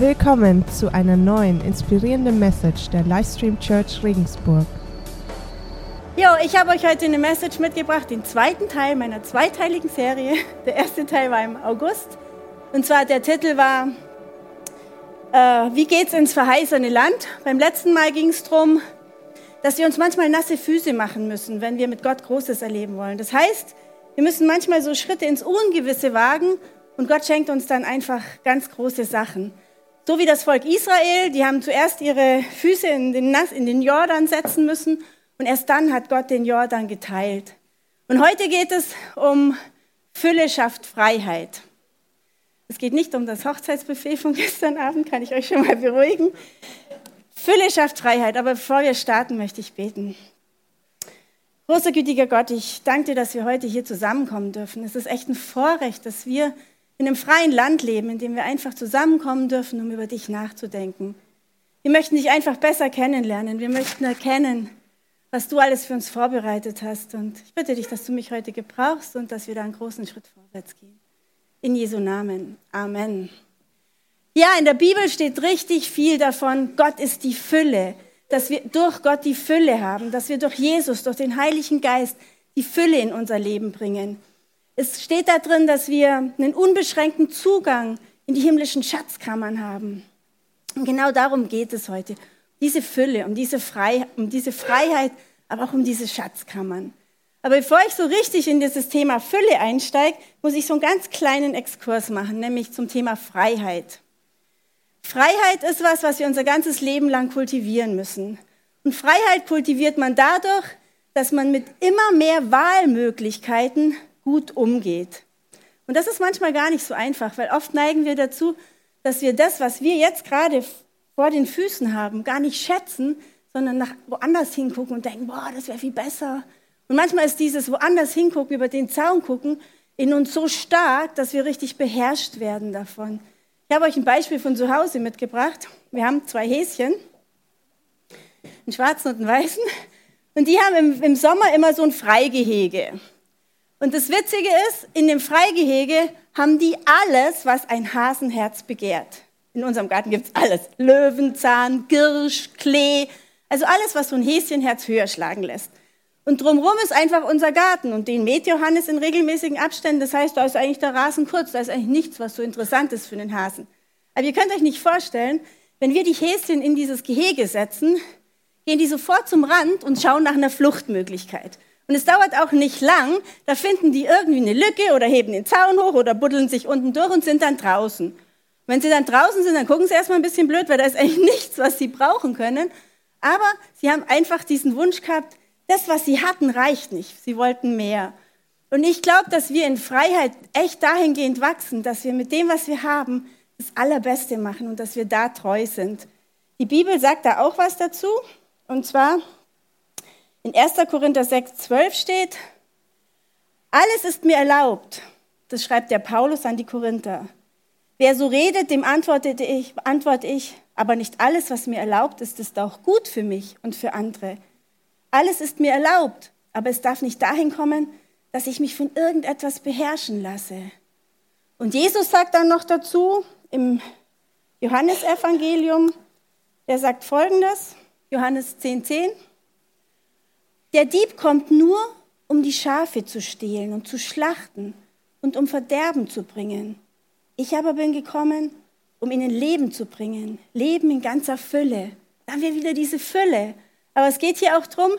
Willkommen zu einer neuen inspirierenden Message der Livestream Church Regensburg. Jo, ich habe euch heute eine Message mitgebracht, den zweiten Teil meiner zweiteiligen Serie. Der erste Teil war im August. Und zwar der Titel war, äh, wie geht's ins verheißene Land? Beim letzten Mal ging es darum, dass wir uns manchmal nasse Füße machen müssen, wenn wir mit Gott Großes erleben wollen. Das heißt, wir müssen manchmal so Schritte ins Ungewisse wagen und Gott schenkt uns dann einfach ganz große Sachen. So wie das Volk Israel, die haben zuerst ihre Füße in den, in den Jordan setzen müssen und erst dann hat Gott den Jordan geteilt. Und heute geht es um Fülle schafft Freiheit. Es geht nicht um das Hochzeitsbuffet von gestern Abend, kann ich euch schon mal beruhigen. Fülle schafft Freiheit, aber bevor wir starten, möchte ich beten. Großer gütiger Gott, ich danke dir, dass wir heute hier zusammenkommen dürfen. Es ist echt ein Vorrecht, dass wir in einem freien Land leben, in dem wir einfach zusammenkommen dürfen, um über dich nachzudenken. Wir möchten dich einfach besser kennenlernen. Wir möchten erkennen, was du alles für uns vorbereitet hast. Und ich bitte dich, dass du mich heute gebrauchst und dass wir da einen großen Schritt vorwärts gehen. In Jesu Namen. Amen. Ja, in der Bibel steht richtig viel davon, Gott ist die Fülle, dass wir durch Gott die Fülle haben, dass wir durch Jesus, durch den Heiligen Geist die Fülle in unser Leben bringen. Es steht da drin, dass wir einen unbeschränkten Zugang in die himmlischen Schatzkammern haben. Und genau darum geht es heute. Diese Fülle, um diese, Frei, um diese Freiheit, aber auch um diese Schatzkammern. Aber bevor ich so richtig in dieses Thema Fülle einsteige, muss ich so einen ganz kleinen Exkurs machen, nämlich zum Thema Freiheit. Freiheit ist was, was wir unser ganzes Leben lang kultivieren müssen. Und Freiheit kultiviert man dadurch, dass man mit immer mehr Wahlmöglichkeiten gut umgeht. Und das ist manchmal gar nicht so einfach, weil oft neigen wir dazu, dass wir das, was wir jetzt gerade vor den Füßen haben, gar nicht schätzen, sondern nach woanders hingucken und denken, boah, das wäre viel besser. Und manchmal ist dieses woanders hingucken, über den Zaun gucken, in uns so stark, dass wir richtig beherrscht werden davon. Ich habe euch ein Beispiel von zu Hause mitgebracht. Wir haben zwei Häschen, einen schwarzen und einen weißen. Und die haben im, im Sommer immer so ein Freigehege. Und das Witzige ist, in dem Freigehege haben die alles, was ein Hasenherz begehrt. In unserem Garten gibt es alles. Löwenzahn, Girsch, Klee, also alles, was so ein Häschenherz höher schlagen lässt. Und drumherum ist einfach unser Garten und den mäht Johannes in regelmäßigen Abständen. Das heißt, da ist eigentlich der Rasen kurz, da ist eigentlich nichts, was so interessant ist für den Hasen. Aber ihr könnt euch nicht vorstellen, wenn wir die Häschen in dieses Gehege setzen, gehen die sofort zum Rand und schauen nach einer Fluchtmöglichkeit. Und es dauert auch nicht lang, da finden die irgendwie eine Lücke oder heben den Zaun hoch oder buddeln sich unten durch und sind dann draußen. wenn sie dann draußen sind, dann gucken sie erstmal ein bisschen blöd, weil da ist eigentlich nichts, was sie brauchen können. Aber sie haben einfach diesen Wunsch gehabt, das, was sie hatten, reicht nicht. Sie wollten mehr. Und ich glaube, dass wir in Freiheit echt dahingehend wachsen, dass wir mit dem, was wir haben, das Allerbeste machen und dass wir da treu sind. Die Bibel sagt da auch was dazu. Und zwar in 1. Korinther 6, 12 steht, alles ist mir erlaubt. Das schreibt der Paulus an die Korinther. Wer so redet, dem antworte ich, antworte ich, aber nicht alles, was mir erlaubt ist, ist auch gut für mich und für andere. Alles ist mir erlaubt, aber es darf nicht dahin kommen, dass ich mich von irgendetwas beherrschen lasse. Und Jesus sagt dann noch dazu im Johannesevangelium, er sagt folgendes, Johannes 10, 10, der Dieb kommt nur, um die Schafe zu stehlen und zu schlachten und um Verderben zu bringen. Ich aber bin gekommen, um ihnen Leben zu bringen, Leben in ganzer Fülle. Da haben wir wieder diese Fülle. Aber es geht hier auch darum,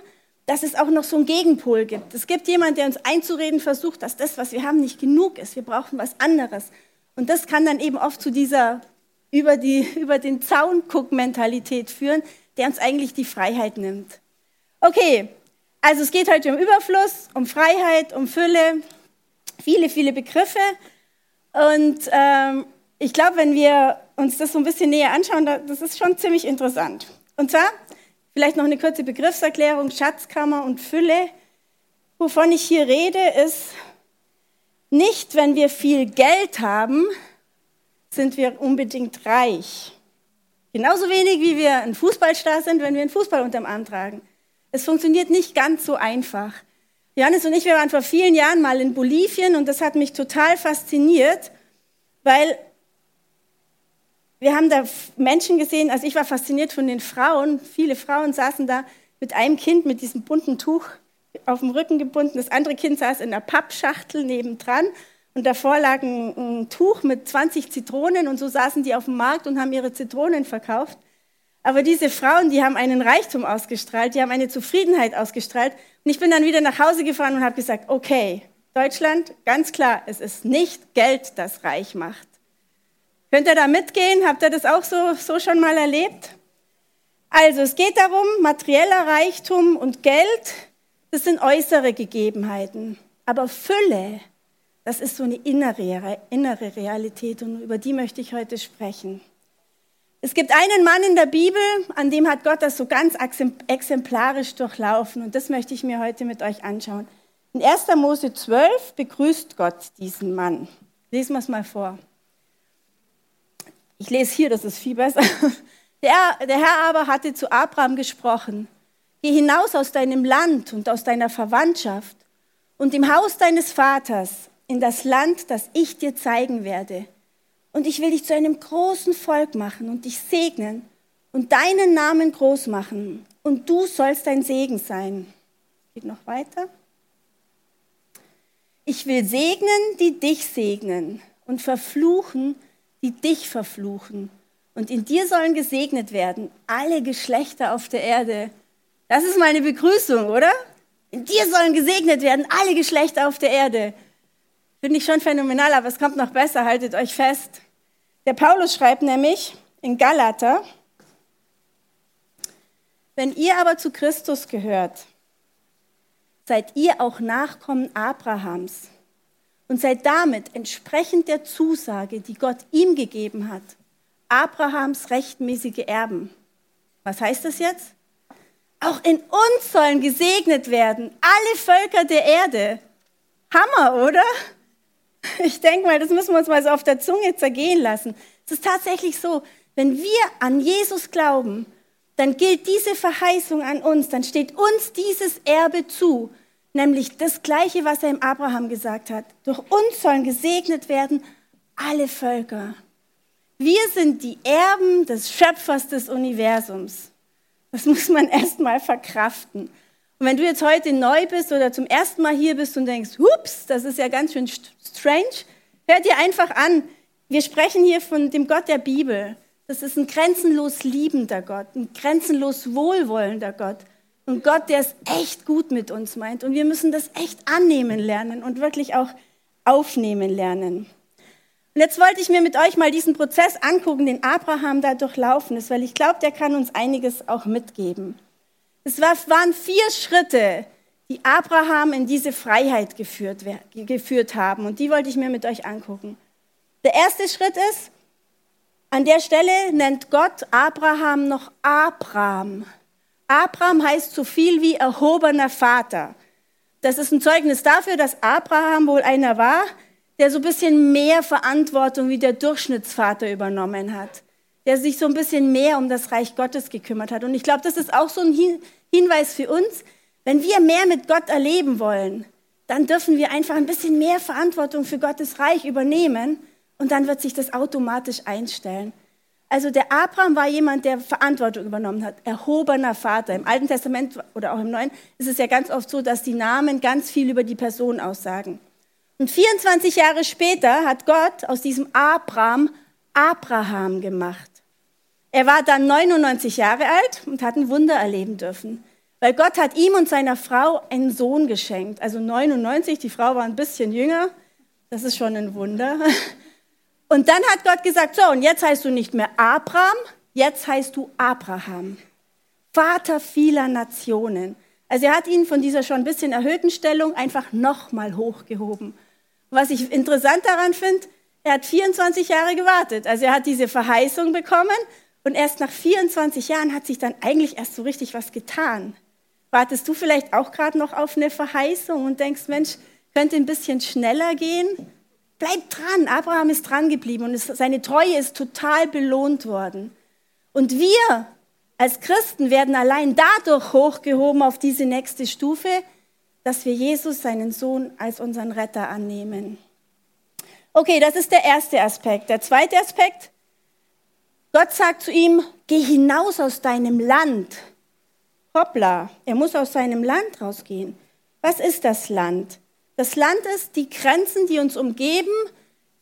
dass es auch noch so einen Gegenpol gibt. Es gibt jemanden, der uns einzureden versucht, dass das, was wir haben, nicht genug ist. Wir brauchen was anderes. Und das kann dann eben oft zu dieser über, die, über den Zaun guck Mentalität führen, der uns eigentlich die Freiheit nimmt. Okay, also es geht heute um Überfluss, um Freiheit, um Fülle, viele, viele Begriffe. Und ähm, ich glaube, wenn wir uns das so ein bisschen näher anschauen, das ist schon ziemlich interessant. Und zwar vielleicht noch eine kurze Begriffserklärung, Schatzkammer und Fülle. Wovon ich hier rede, ist nicht, wenn wir viel Geld haben, sind wir unbedingt reich. Genauso wenig, wie wir ein Fußballstar sind, wenn wir einen Fußball unterm Arm tragen. Es funktioniert nicht ganz so einfach. Johannes und ich, wir waren vor vielen Jahren mal in Bolivien und das hat mich total fasziniert, weil wir haben da Menschen gesehen, also ich war fasziniert von den Frauen. Viele Frauen saßen da mit einem Kind mit diesem bunten Tuch auf dem Rücken gebunden. Das andere Kind saß in einer Pappschachtel nebendran und davor lag ein, ein, Tuch mit 20 Zitronen und so saßen die auf dem Markt und haben ihre Zitronen verkauft. Aber diese Frauen, die haben einen Reichtum ausgestrahlt, die haben eine Zufriedenheit ausgestrahlt. Und ich bin dann wieder nach Hause gefahren und habe gesagt, okay, Deutschland, ganz klar, es ist nicht Geld, das reich macht. Könnt ihr da mitgehen? Habt ihr das auch so, so schon mal erlebt? Also, es geht darum, materieller Reichtum und Geld, das sind äußere Gegebenheiten. Aber Fülle, das ist so eine innere, innere Realität und über die möchte ich heute sprechen. Es gibt einen Mann in der Bibel, an dem hat Gott das so ganz exemplarisch durchlaufen und das möchte ich mir heute mit euch anschauen. In 1. Mose 12 begrüßt Gott diesen Mann. Lesen wir es mal vor. Ich lese hier, das ist viel besser. Der, der Herr aber hatte zu Abraham gesprochen, geh hinaus aus deinem Land und aus deiner Verwandtschaft und im Haus deines Vaters in das Land, das ich dir zeigen werde. Und ich will dich zu einem großen Volk machen und dich segnen und deinen Namen groß machen. Und du sollst ein Segen sein. Geht noch weiter. Ich will segnen, die dich segnen und verfluchen, die dich verfluchen. Und in dir sollen gesegnet werden alle Geschlechter auf der Erde. Das ist meine Begrüßung, oder? In dir sollen gesegnet werden alle Geschlechter auf der Erde. Finde ich schon phänomenal, aber es kommt noch besser, haltet euch fest. Der Paulus schreibt nämlich in Galater, wenn ihr aber zu Christus gehört, seid ihr auch Nachkommen Abrahams und seid damit entsprechend der Zusage, die Gott ihm gegeben hat, Abrahams rechtmäßige Erben. Was heißt das jetzt? Auch in uns sollen gesegnet werden alle Völker der Erde. Hammer, oder? Ich denke mal, das müssen wir uns mal so auf der Zunge zergehen lassen. Es ist tatsächlich so, wenn wir an Jesus glauben, dann gilt diese Verheißung an uns, dann steht uns dieses Erbe zu, nämlich das Gleiche, was er im Abraham gesagt hat. Durch uns sollen gesegnet werden alle Völker. Wir sind die Erben des Schöpfers des Universums. Das muss man erst mal verkraften. Und wenn du jetzt heute neu bist oder zum ersten Mal hier bist und denkst, hups, das ist ja ganz schön strange, hör dir einfach an. Wir sprechen hier von dem Gott der Bibel. Das ist ein grenzenlos liebender Gott, ein grenzenlos wohlwollender Gott. Ein Gott, der es echt gut mit uns meint. Und wir müssen das echt annehmen lernen und wirklich auch aufnehmen lernen. Und jetzt wollte ich mir mit euch mal diesen Prozess angucken, den Abraham da durchlaufen ist, weil ich glaube, der kann uns einiges auch mitgeben. Es waren vier Schritte, die Abraham in diese Freiheit geführt, geführt haben. Und die wollte ich mir mit euch angucken. Der erste Schritt ist, an der Stelle nennt Gott Abraham noch Abraham. Abraham heißt so viel wie erhobener Vater. Das ist ein Zeugnis dafür, dass Abraham wohl einer war, der so ein bisschen mehr Verantwortung wie der Durchschnittsvater übernommen hat der sich so ein bisschen mehr um das Reich Gottes gekümmert hat. Und ich glaube, das ist auch so ein Hinweis für uns. Wenn wir mehr mit Gott erleben wollen, dann dürfen wir einfach ein bisschen mehr Verantwortung für Gottes Reich übernehmen und dann wird sich das automatisch einstellen. Also der Abraham war jemand, der Verantwortung übernommen hat, erhobener Vater. Im Alten Testament oder auch im Neuen ist es ja ganz oft so, dass die Namen ganz viel über die Person aussagen. Und 24 Jahre später hat Gott aus diesem Abraham Abraham gemacht. Er war dann 99 Jahre alt und hat ein Wunder erleben dürfen. Weil Gott hat ihm und seiner Frau einen Sohn geschenkt. Also 99, die Frau war ein bisschen jünger. Das ist schon ein Wunder. Und dann hat Gott gesagt, so, und jetzt heißt du nicht mehr Abraham, jetzt heißt du Abraham. Vater vieler Nationen. Also er hat ihn von dieser schon ein bisschen erhöhten Stellung einfach nochmal hochgehoben. Was ich interessant daran finde, er hat 24 Jahre gewartet. Also er hat diese Verheißung bekommen und erst nach 24 Jahren hat sich dann eigentlich erst so richtig was getan. Wartest du vielleicht auch gerade noch auf eine Verheißung und denkst, Mensch, könnte ein bisschen schneller gehen? Bleib dran. Abraham ist dran geblieben und seine Treue ist total belohnt worden. Und wir als Christen werden allein dadurch hochgehoben auf diese nächste Stufe, dass wir Jesus, seinen Sohn, als unseren Retter annehmen. Okay, das ist der erste Aspekt. Der zweite Aspekt, Gott sagt zu ihm, geh hinaus aus deinem Land. Hoppla, er muss aus seinem Land rausgehen. Was ist das Land? Das Land ist die Grenzen, die uns umgeben,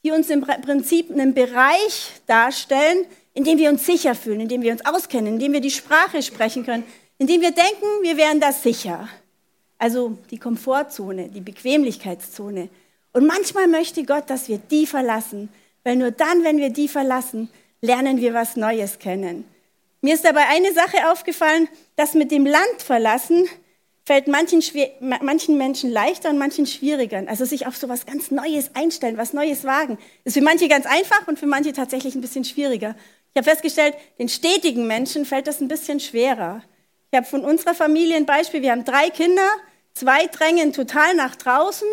die uns im Prinzip einen Bereich darstellen, in dem wir uns sicher fühlen, in dem wir uns auskennen, in dem wir die Sprache sprechen können, in dem wir denken, wir wären da sicher. Also die Komfortzone, die Bequemlichkeitszone. Und manchmal möchte Gott, dass wir die verlassen, weil nur dann, wenn wir die verlassen, lernen wir was Neues kennen. Mir ist dabei eine Sache aufgefallen, dass mit dem Land verlassen fällt manchen, manchen Menschen leichter und manchen schwieriger. Also sich auf so was ganz Neues einstellen, was Neues wagen. Ist für manche ganz einfach und für manche tatsächlich ein bisschen schwieriger. Ich habe festgestellt, den stetigen Menschen fällt das ein bisschen schwerer. Ich habe von unserer Familie ein Beispiel. Wir haben drei Kinder, zwei drängen total nach draußen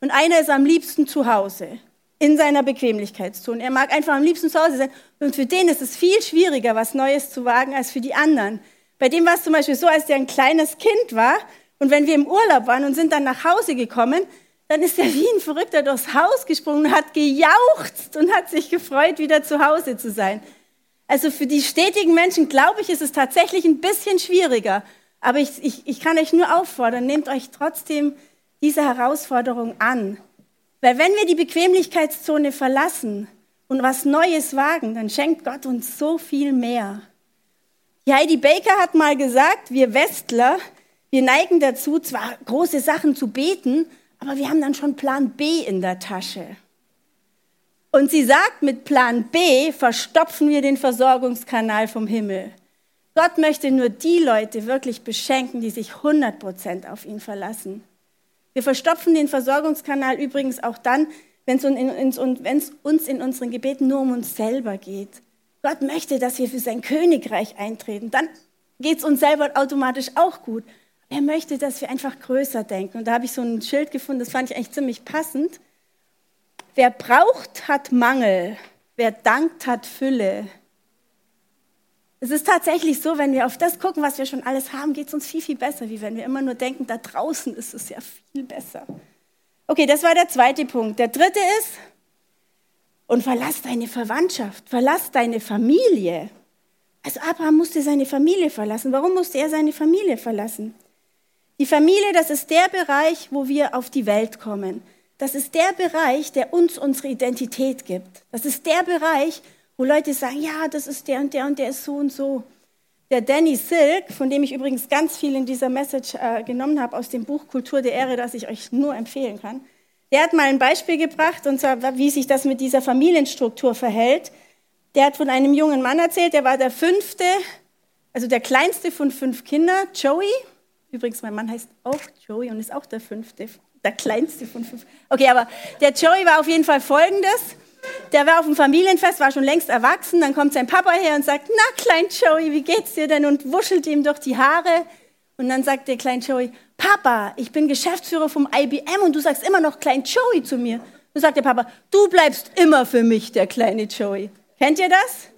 und einer ist am liebsten zu Hause in seiner Bequemlichkeitszone. Er mag einfach am liebsten zu Hause sein. Und für den ist es viel schwieriger, was Neues zu wagen, als für die anderen. Bei dem war es zum Beispiel so, als der ein kleines Kind war, und wenn wir im Urlaub waren und sind dann nach Hause gekommen, dann ist er wie ein Verrückter durchs Haus gesprungen hat gejauchzt und hat sich gefreut, wieder zu Hause zu sein. Also für die stetigen Menschen, glaube ich, ist es tatsächlich ein bisschen schwieriger. Aber ich, ich, ich kann euch nur auffordern, nehmt euch trotzdem diese Herausforderung an. Weil wenn wir die Bequemlichkeitszone verlassen und was Neues wagen, dann schenkt Gott uns so viel mehr. Heidi Baker hat mal gesagt, wir Westler, wir neigen dazu, zwar große Sachen zu beten, aber wir haben dann schon Plan B in der Tasche. Und sie sagt, mit Plan B verstopfen wir den Versorgungskanal vom Himmel. Gott möchte nur die Leute wirklich beschenken, die sich 100% auf ihn verlassen. Wir verstopfen den Versorgungskanal übrigens auch dann, wenn es uns in unseren Gebeten nur um uns selber geht. Gott möchte, dass wir für sein Königreich eintreten. Dann geht es uns selber automatisch auch gut. Er möchte, dass wir einfach größer denken. Und da habe ich so ein Schild gefunden, das fand ich eigentlich ziemlich passend. Wer braucht, hat Mangel. Wer dankt, hat Fülle. Es ist tatsächlich so, wenn wir auf das gucken, was wir schon alles haben, geht es uns viel, viel besser, wie wenn wir immer nur denken, da draußen ist es ja viel besser. Okay, das war der zweite Punkt. Der dritte ist, und verlass deine Verwandtschaft, verlass deine Familie. Also Abraham musste seine Familie verlassen. Warum musste er seine Familie verlassen? Die Familie, das ist der Bereich, wo wir auf die Welt kommen. Das ist der Bereich, der uns unsere Identität gibt. Das ist der Bereich, wo Leute sagen, ja, das ist der und der und der ist so und so. Der Danny Silk, von dem ich übrigens ganz viel in dieser Message äh, genommen habe aus dem Buch Kultur der Ehre, das ich euch nur empfehlen kann, der hat mal ein Beispiel gebracht, und zwar, wie sich das mit dieser Familienstruktur verhält. Der hat von einem jungen Mann erzählt, der war der fünfte, also der kleinste von fünf Kindern, Joey, Übrigens, mein Mann heißt auch Joey und ist auch der fünfte, der kleinste von fünf. Okay, aber der Joey war auf jeden Fall folgendes. Der war auf dem Familienfest, war schon längst erwachsen. Dann kommt sein Papa her und sagt, na, klein Joey, wie geht's dir denn? Und wuschelt ihm durch die Haare. Und dann sagt der kleine Joey, Papa, ich bin Geschäftsführer vom IBM und du sagst immer noch klein Joey zu mir. Dann sagt der Papa, du bleibst immer für mich, der kleine Joey. Kennt ihr das?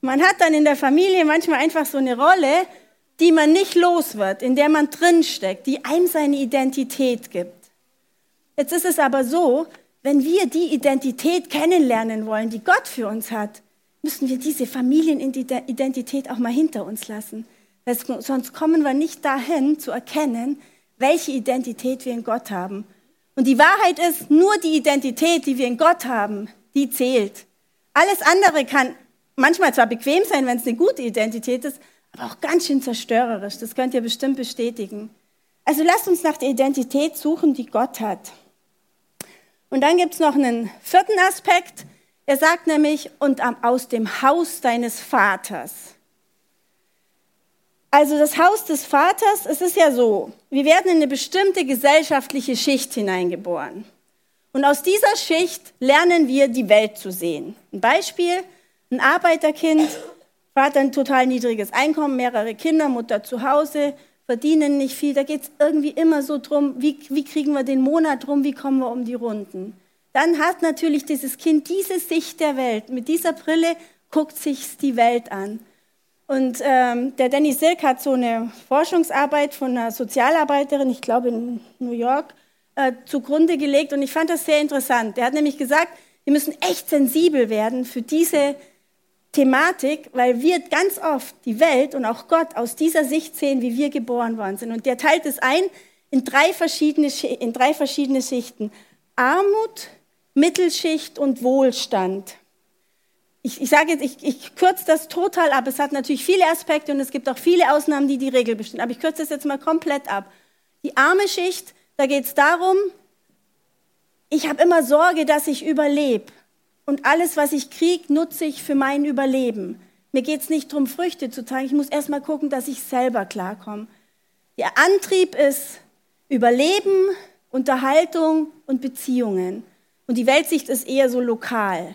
Man hat dann in der Familie manchmal einfach so eine Rolle, die man nicht los wird, in der man drinsteckt, die einem seine Identität gibt. Jetzt ist es aber so, wenn wir die Identität kennenlernen wollen, die Gott für uns hat, müssen wir diese Familienidentität auch mal hinter uns lassen. Sonst kommen wir nicht dahin zu erkennen, welche Identität wir in Gott haben. Und die Wahrheit ist, nur die Identität, die wir in Gott haben, die zählt. Alles andere kann manchmal zwar bequem sein, wenn es eine gute Identität ist, aber auch ganz schön zerstörerisch. Das könnt ihr bestimmt bestätigen. Also lasst uns nach der Identität suchen, die Gott hat. Und dann gibt es noch einen vierten Aspekt. Er sagt nämlich, und aus dem Haus deines Vaters. Also das Haus des Vaters, es ist ja so, wir werden in eine bestimmte gesellschaftliche Schicht hineingeboren. Und aus dieser Schicht lernen wir die Welt zu sehen. Ein Beispiel, ein Arbeiterkind Vater ein total niedriges Einkommen, mehrere Kinder, Mutter zu Hause, verdienen nicht viel. Da geht es irgendwie immer so drum, wie, wie kriegen wir den Monat rum, wie kommen wir um die Runden. Dann hat natürlich dieses Kind diese Sicht der Welt. Mit dieser Brille guckt sich die Welt an. Und ähm, der Danny Silk hat so eine Forschungsarbeit von einer Sozialarbeiterin, ich glaube in New York, äh, zugrunde gelegt. Und ich fand das sehr interessant. Er hat nämlich gesagt, wir müssen echt sensibel werden für diese Thematik, weil wir ganz oft die Welt und auch Gott aus dieser Sicht sehen, wie wir geboren worden sind. Und der teilt es ein in drei verschiedene, in drei verschiedene Schichten. Armut, Mittelschicht und Wohlstand. Ich, ich sage jetzt, ich, ich kürze das total ab. Es hat natürlich viele Aspekte und es gibt auch viele Ausnahmen, die die Regel bestimmen. Aber ich kürze das jetzt mal komplett ab. Die arme Schicht, da geht es darum, ich habe immer Sorge, dass ich überlebe. Und alles, was ich kriege, nutze ich für mein Überleben. Mir geht es nicht darum, Früchte zu tragen. Ich muss erst mal gucken, dass ich selber klarkomme. Der Antrieb ist Überleben, Unterhaltung und Beziehungen. Und die Weltsicht ist eher so lokal.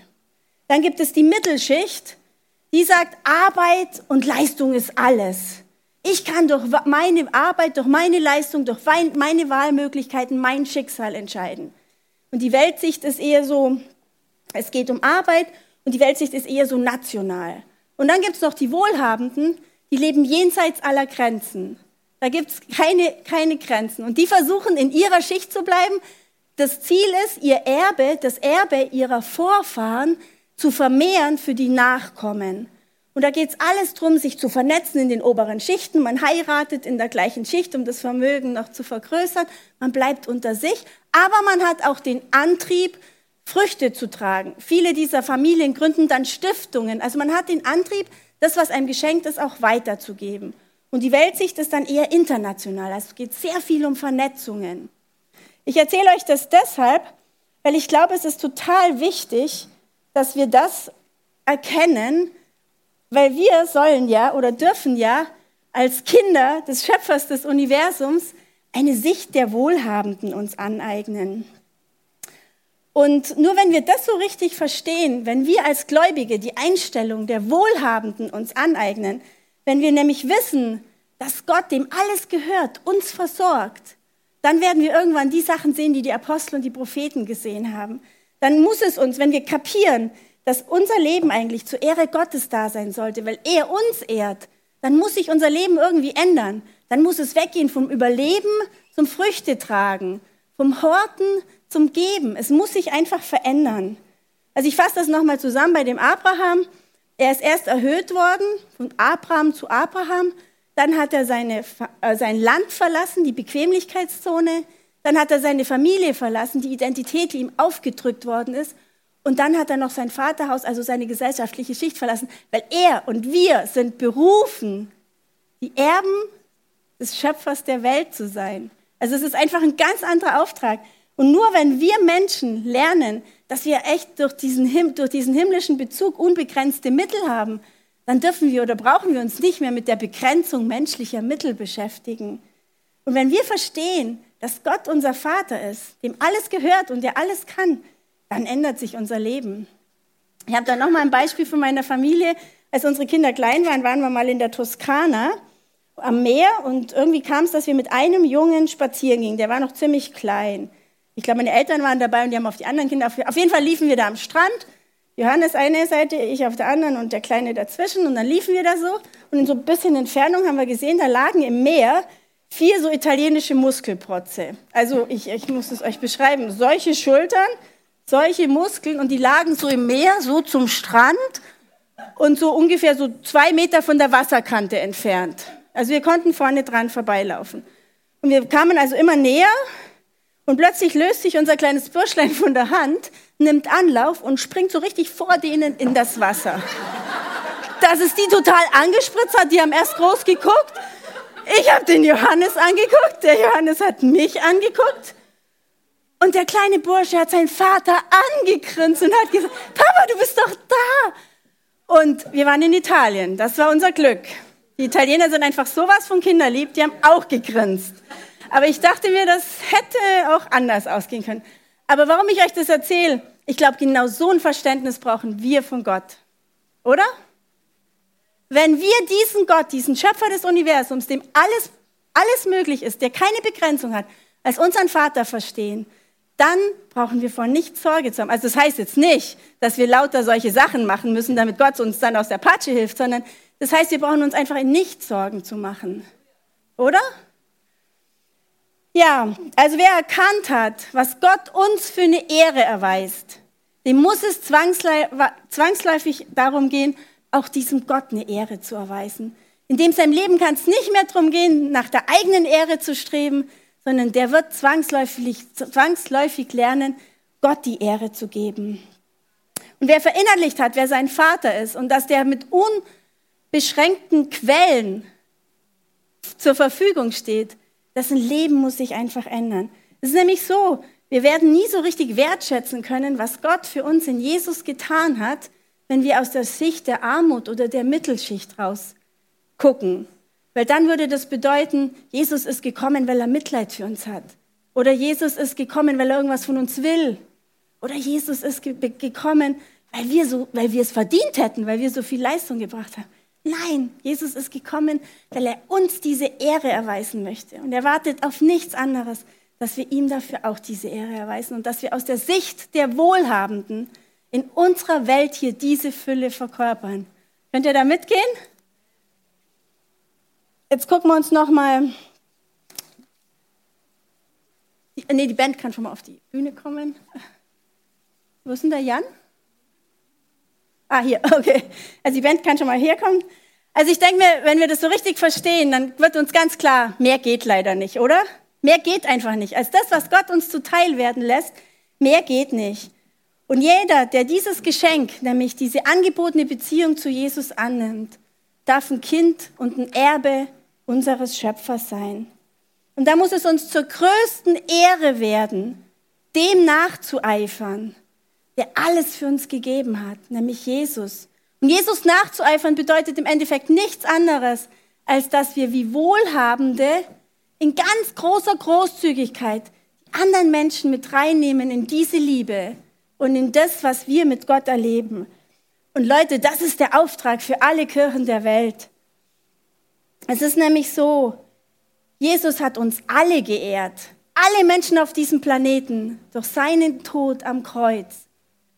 Dann gibt es die Mittelschicht, die sagt, Arbeit und Leistung ist alles. Ich kann durch meine Arbeit, durch meine Leistung, durch meine Wahlmöglichkeiten mein Schicksal entscheiden. Und die Weltsicht ist eher so, es geht um Arbeit und die Weltsicht ist eher so national. Und dann gibt es noch die Wohlhabenden, die leben jenseits aller Grenzen. Da gibt es keine, keine Grenzen. Und die versuchen in ihrer Schicht zu bleiben. Das Ziel ist, ihr Erbe, das Erbe ihrer Vorfahren zu vermehren für die Nachkommen. Und da geht es alles darum, sich zu vernetzen in den oberen Schichten. Man heiratet in der gleichen Schicht, um das Vermögen noch zu vergrößern. Man bleibt unter sich. Aber man hat auch den Antrieb, Früchte zu tragen. Viele dieser Familien gründen dann Stiftungen. Also man hat den Antrieb, das, was einem geschenkt ist, auch weiterzugeben. Und die Weltsicht ist dann eher international. Also es geht sehr viel um Vernetzungen. Ich erzähle euch das deshalb, weil ich glaube, es ist total wichtig, dass wir das erkennen, weil wir sollen ja oder dürfen ja als Kinder des Schöpfers des Universums eine Sicht der Wohlhabenden uns aneignen. Und nur wenn wir das so richtig verstehen, wenn wir als Gläubige die Einstellung der Wohlhabenden uns aneignen, wenn wir nämlich wissen, dass Gott dem alles gehört, uns versorgt, dann werden wir irgendwann die Sachen sehen, die die Apostel und die Propheten gesehen haben. Dann muss es uns, wenn wir kapieren, dass unser Leben eigentlich zur Ehre Gottes da sein sollte, weil er uns ehrt, dann muss sich unser Leben irgendwie ändern. Dann muss es weggehen vom Überleben zum Früchte tragen, vom Horten zum Geben. Es muss sich einfach verändern. Also ich fasse das nochmal zusammen bei dem Abraham. Er ist erst erhöht worden, von Abraham zu Abraham. Dann hat er seine, äh, sein Land verlassen, die Bequemlichkeitszone. Dann hat er seine Familie verlassen, die Identität, die ihm aufgedrückt worden ist. Und dann hat er noch sein Vaterhaus, also seine gesellschaftliche Schicht verlassen, weil er und wir sind berufen, die Erben des Schöpfers der Welt zu sein. Also es ist einfach ein ganz anderer Auftrag. Und nur wenn wir Menschen lernen, dass wir echt durch diesen, durch diesen himmlischen Bezug unbegrenzte Mittel haben, dann dürfen wir oder brauchen wir uns nicht mehr mit der Begrenzung menschlicher Mittel beschäftigen. Und wenn wir verstehen, dass Gott unser Vater ist, dem alles gehört und der alles kann, dann ändert sich unser Leben. Ich habe da noch mal ein Beispiel von meiner Familie. Als unsere Kinder klein waren, waren wir mal in der Toskana am Meer und irgendwie kam es, dass wir mit einem Jungen spazieren gingen. Der war noch ziemlich klein. Ich glaube, meine Eltern waren dabei und die haben auf die anderen Kinder. Auf jeden Fall liefen wir da am Strand. Johannes eine Seite, ich auf der anderen und der Kleine dazwischen. Und dann liefen wir da so. Und in so ein bisschen Entfernung haben wir gesehen, da lagen im Meer vier so italienische Muskelprotze. Also ich, ich muss es euch beschreiben. Solche Schultern, solche Muskeln und die lagen so im Meer, so zum Strand und so ungefähr so zwei Meter von der Wasserkante entfernt. Also wir konnten vorne dran vorbeilaufen. Und wir kamen also immer näher und plötzlich löst sich unser kleines Bürschlein von der Hand, nimmt Anlauf und springt so richtig vor denen in das Wasser. Dass es die total angespritzt hat, die haben erst groß geguckt. Ich habe den Johannes angeguckt, der Johannes hat mich angeguckt. Und der kleine Bursche hat seinen Vater angegrinst und hat gesagt, Papa, du bist doch da. Und wir waren in Italien, das war unser Glück. Die Italiener sind einfach sowas von kinderlieb, die haben auch gegrinst. Aber ich dachte mir, das hätte auch anders ausgehen können. Aber warum ich euch das erzähle, ich glaube, genau so ein Verständnis brauchen wir von Gott. Oder? Wenn wir diesen Gott, diesen Schöpfer des Universums, dem alles, alles möglich ist, der keine Begrenzung hat, als unseren Vater verstehen, dann brauchen wir vor nichts Sorge zu haben. Also das heißt jetzt nicht, dass wir lauter solche Sachen machen müssen, damit Gott uns dann aus der Patsche hilft, sondern das heißt, wir brauchen uns einfach in nichts Sorgen zu machen. Oder? Ja, also wer erkannt hat, was Gott uns für eine Ehre erweist, dem muss es zwangsläufig darum gehen, auch diesem Gott eine Ehre zu erweisen. In dem seinem Leben kann es nicht mehr darum gehen, nach der eigenen Ehre zu streben, sondern der wird zwangsläufig, zwangsläufig lernen, Gott die Ehre zu geben. Und wer verinnerlicht hat, wer sein Vater ist und dass der mit unbeschränkten Quellen zur Verfügung steht, dessen Leben muss sich einfach ändern. Es ist nämlich so, wir werden nie so richtig wertschätzen können, was Gott für uns in Jesus getan hat, wenn wir aus der Sicht der Armut oder der Mittelschicht raus gucken. Weil dann würde das bedeuten, Jesus ist gekommen, weil er Mitleid für uns hat. Oder Jesus ist gekommen, weil er irgendwas von uns will. Oder Jesus ist ge gekommen, weil wir, so, weil wir es verdient hätten, weil wir so viel Leistung gebracht haben. Nein, Jesus ist gekommen, weil er uns diese Ehre erweisen möchte. Und er wartet auf nichts anderes, dass wir ihm dafür auch diese Ehre erweisen und dass wir aus der Sicht der Wohlhabenden in unserer Welt hier diese Fülle verkörpern. Könnt ihr da mitgehen? Jetzt gucken wir uns nochmal. Nee, die Band kann schon mal auf die Bühne kommen. Wo ist denn der Jan? Ah, hier, okay. Also die Band kann schon mal herkommen. Also ich denke mir, wenn wir das so richtig verstehen, dann wird uns ganz klar, mehr geht leider nicht, oder? Mehr geht einfach nicht. Als das, was Gott uns zuteil werden lässt, mehr geht nicht. Und jeder, der dieses Geschenk, nämlich diese angebotene Beziehung zu Jesus annimmt, darf ein Kind und ein Erbe unseres Schöpfers sein. Und da muss es uns zur größten Ehre werden, dem nachzueifern, der alles für uns gegeben hat, nämlich Jesus. Und Jesus nachzueifern bedeutet im Endeffekt nichts anderes, als dass wir wie Wohlhabende in ganz großer Großzügigkeit anderen Menschen mit reinnehmen in diese Liebe und in das, was wir mit Gott erleben. Und Leute, das ist der Auftrag für alle Kirchen der Welt. Es ist nämlich so, Jesus hat uns alle geehrt, alle Menschen auf diesem Planeten, durch seinen Tod am Kreuz.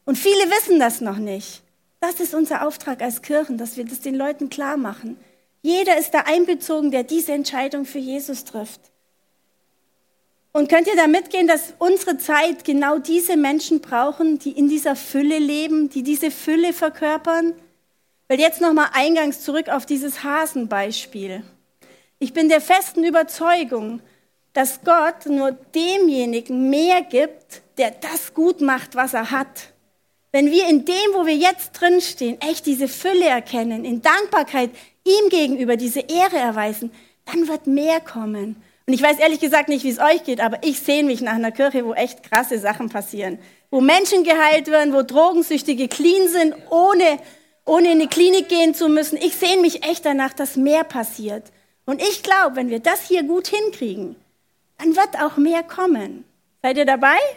Und viele wissen das noch nicht. Das ist unser Auftrag als Kirchen, dass wir das den Leuten klar machen. Jeder ist da einbezogen, der diese Entscheidung für Jesus trifft. Und könnt ihr da mitgehen, dass unsere Zeit genau diese Menschen brauchen, die in dieser Fülle leben, die diese Fülle verkörpern? Weil jetzt nochmal eingangs zurück auf dieses Hasenbeispiel. Ich bin der festen Überzeugung, dass Gott nur demjenigen mehr gibt, der das gut macht, was er hat. Wenn wir in dem, wo wir jetzt drinstehen, echt diese Fülle erkennen, in Dankbarkeit ihm gegenüber diese Ehre erweisen, dann wird mehr kommen. Und ich weiß ehrlich gesagt nicht, wie es euch geht, aber ich sehe mich nach einer Kirche, wo echt krasse Sachen passieren. Wo Menschen geheilt werden, wo Drogensüchtige clean sind, ohne ohne in die Klinik gehen zu müssen. Ich sehne mich echt danach, dass mehr passiert. Und ich glaube, wenn wir das hier gut hinkriegen, dann wird auch mehr kommen. Seid ihr dabei?